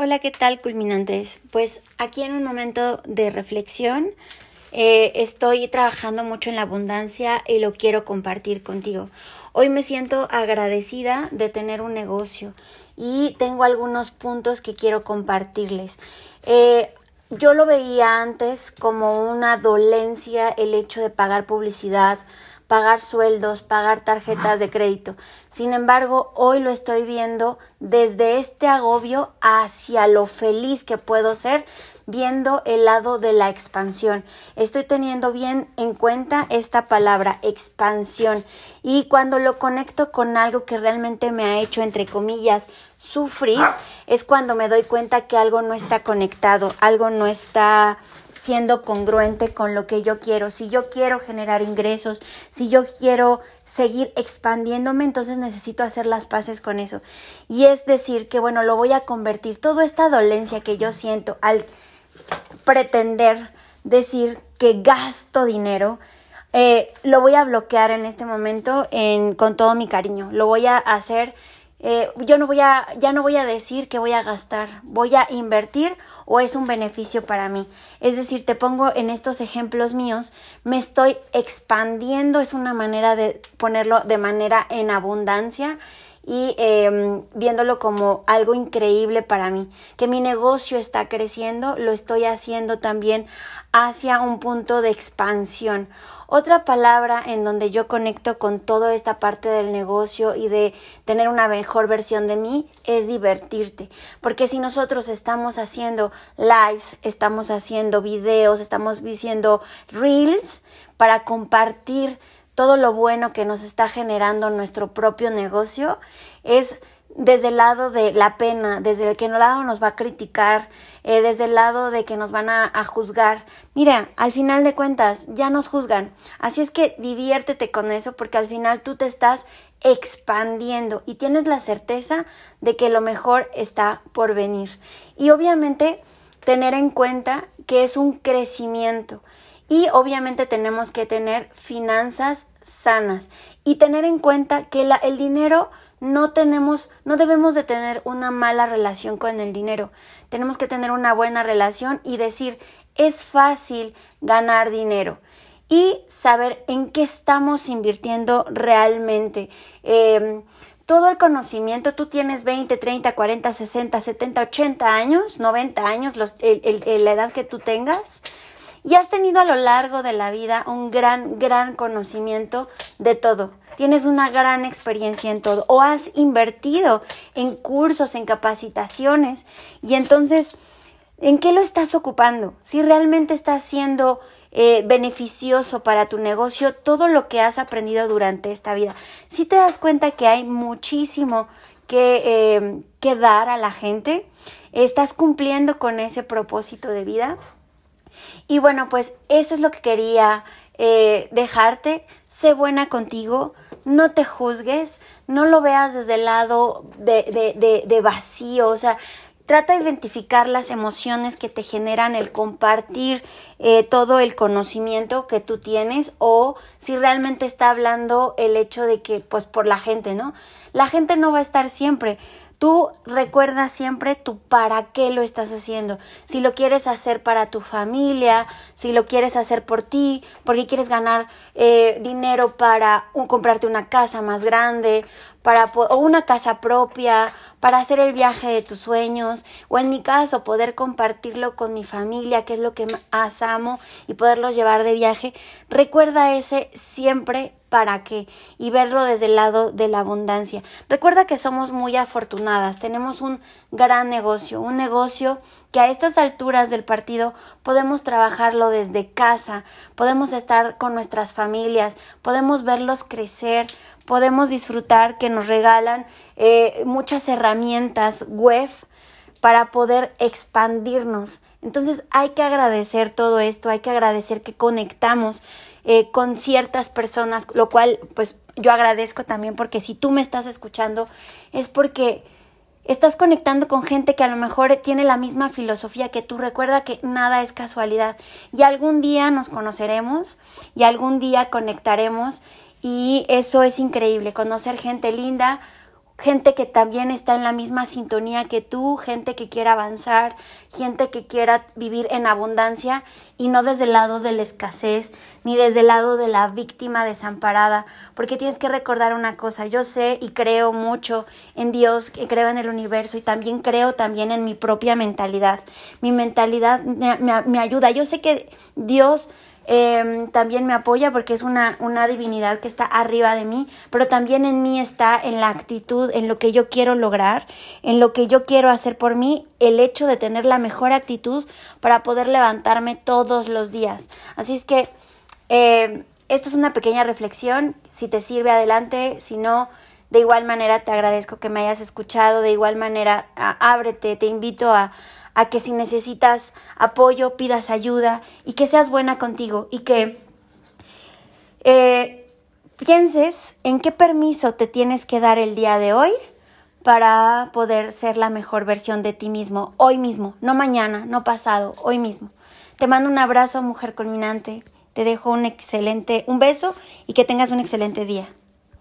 Hola, ¿qué tal, culminantes? Pues aquí en un momento de reflexión eh, estoy trabajando mucho en la abundancia y lo quiero compartir contigo. Hoy me siento agradecida de tener un negocio y tengo algunos puntos que quiero compartirles. Eh, yo lo veía antes como una dolencia el hecho de pagar publicidad, pagar sueldos, pagar tarjetas de crédito. Sin embargo, hoy lo estoy viendo desde este agobio hacia lo feliz que puedo ser viendo el lado de la expansión. Estoy teniendo bien en cuenta esta palabra, expansión. Y cuando lo conecto con algo que realmente me ha hecho, entre comillas, sufrir, es cuando me doy cuenta que algo no está conectado, algo no está siendo congruente con lo que yo quiero. Si yo quiero generar ingresos, si yo quiero seguir expandiéndome, entonces necesito hacer las paces con eso. Y es decir, que bueno, lo voy a convertir, toda esta dolencia que yo siento al pretender decir que gasto dinero, eh, lo voy a bloquear en este momento en, con todo mi cariño. Lo voy a hacer eh, yo no voy a, ya no voy a decir que voy a gastar, voy a invertir o es un beneficio para mí. Es decir, te pongo en estos ejemplos míos, me estoy expandiendo, es una manera de ponerlo de manera en abundancia y em, viéndolo como algo increíble para mí, que mi negocio está creciendo, lo estoy haciendo también hacia un punto de expansión. Otra palabra en donde yo conecto con toda esta parte del negocio y de tener una mejor versión de mí es divertirte. Porque si nosotros estamos haciendo lives, estamos haciendo videos, estamos diciendo reels para compartir todo lo bueno que nos está generando nuestro propio negocio, es desde el lado de la pena, desde el que el lado nos va a criticar, eh, desde el lado de que nos van a, a, juzgar. Mira, al final de cuentas ya nos juzgan. Así es que diviértete con eso porque al final tú te estás expandiendo y tienes la certeza de que lo mejor está por venir. Y obviamente tener en cuenta que es un crecimiento. Y obviamente tenemos que tener finanzas sanas y tener en cuenta que la, el dinero no tenemos, no debemos de tener una mala relación con el dinero. Tenemos que tener una buena relación y decir, es fácil ganar dinero y saber en qué estamos invirtiendo realmente. Em, todo el conocimiento, tú tienes 20, 30, 40, 60, 70, 80 años, 90 años, los, la edad que tú tengas, y has tenido a lo largo de la vida un gran, gran conocimiento de todo. Tienes una gran experiencia en todo o has invertido en cursos, en capacitaciones y entonces, ¿en qué lo estás ocupando? Si realmente está siendo eh, beneficioso para tu negocio todo lo que has aprendido durante esta vida. Si te das cuenta que hay muchísimo que, eh, que dar a la gente, estás cumpliendo con ese propósito de vida. Y bueno, pues eso es lo que quería eh, dejarte. Sé buena contigo, no te juzgues, no lo veas desde el lado de, de, de, vacío, o sea, trata de identificar las emociones que te generan el compartir eh, todo el conocimiento que tú tienes o si realmente está hablando el hecho de que pues por la gente, ¿no? La gente no va a estar siempre. Tú recuerda siempre tu para qué lo estás haciendo. Si lo quieres hacer para tu familia, si lo quieres hacer por ti, porque quieres ganar eh, dinero para comprarte una casa más grande, para o una casa propia, para hacer el viaje de tus sueños, o en mi caso poder compartirlo con mi familia, que es lo que más amo, y poderlos llevar de viaje. Recuerda ese siempre para qué y verlo desde el lado de la abundancia. Recuerda que somos muy afortunadas, tenemos un gran negocio, un negocio que a estas alturas del partido podemos trabajarlo desde casa, podemos estar con nuestras familias, podemos verlos crecer, podemos disfrutar que nos regalan eh, muchas herramientas web para poder expandirnos. Entonces hay que agradecer todo esto, hay que agradecer que conectamos eh, con ciertas personas, lo cual pues yo agradezco también porque si tú me estás escuchando es porque estás conectando con gente que a lo mejor tiene la misma filosofía que tú. Recuerda que nada es casualidad y algún día nos conoceremos y algún día conectaremos y eso es increíble, conocer gente linda gente que también está en la misma sintonía que tú, gente que quiera avanzar, gente que quiera vivir en abundancia y no desde el lado de la escasez, ni desde el lado de la víctima desamparada, porque tienes que recordar una cosa, yo sé y creo mucho en Dios, creo en el universo y también creo también en mi propia mentalidad. Mi mentalidad me, me ayuda, yo sé que Dios Em, también me apoya porque es una, una divinidad que está arriba de mí, pero también en mí está en la actitud, en lo que yo quiero lograr, en lo que yo quiero hacer por mí, el hecho de tener la mejor actitud para poder levantarme todos los días. Así es que eh, esto es una pequeña reflexión, si te sirve adelante, si no, de igual manera te agradezco que me hayas escuchado, de igual manera ábrete, te invito a a que si necesitas apoyo, pidas ayuda y que seas buena contigo y que eh, pienses en qué permiso te tienes que dar el día de hoy para poder ser la mejor versión de ti mismo, hoy mismo, no mañana, no pasado, hoy mismo. Te mando un abrazo, mujer culminante. Te dejo un excelente, un beso y que tengas un excelente día.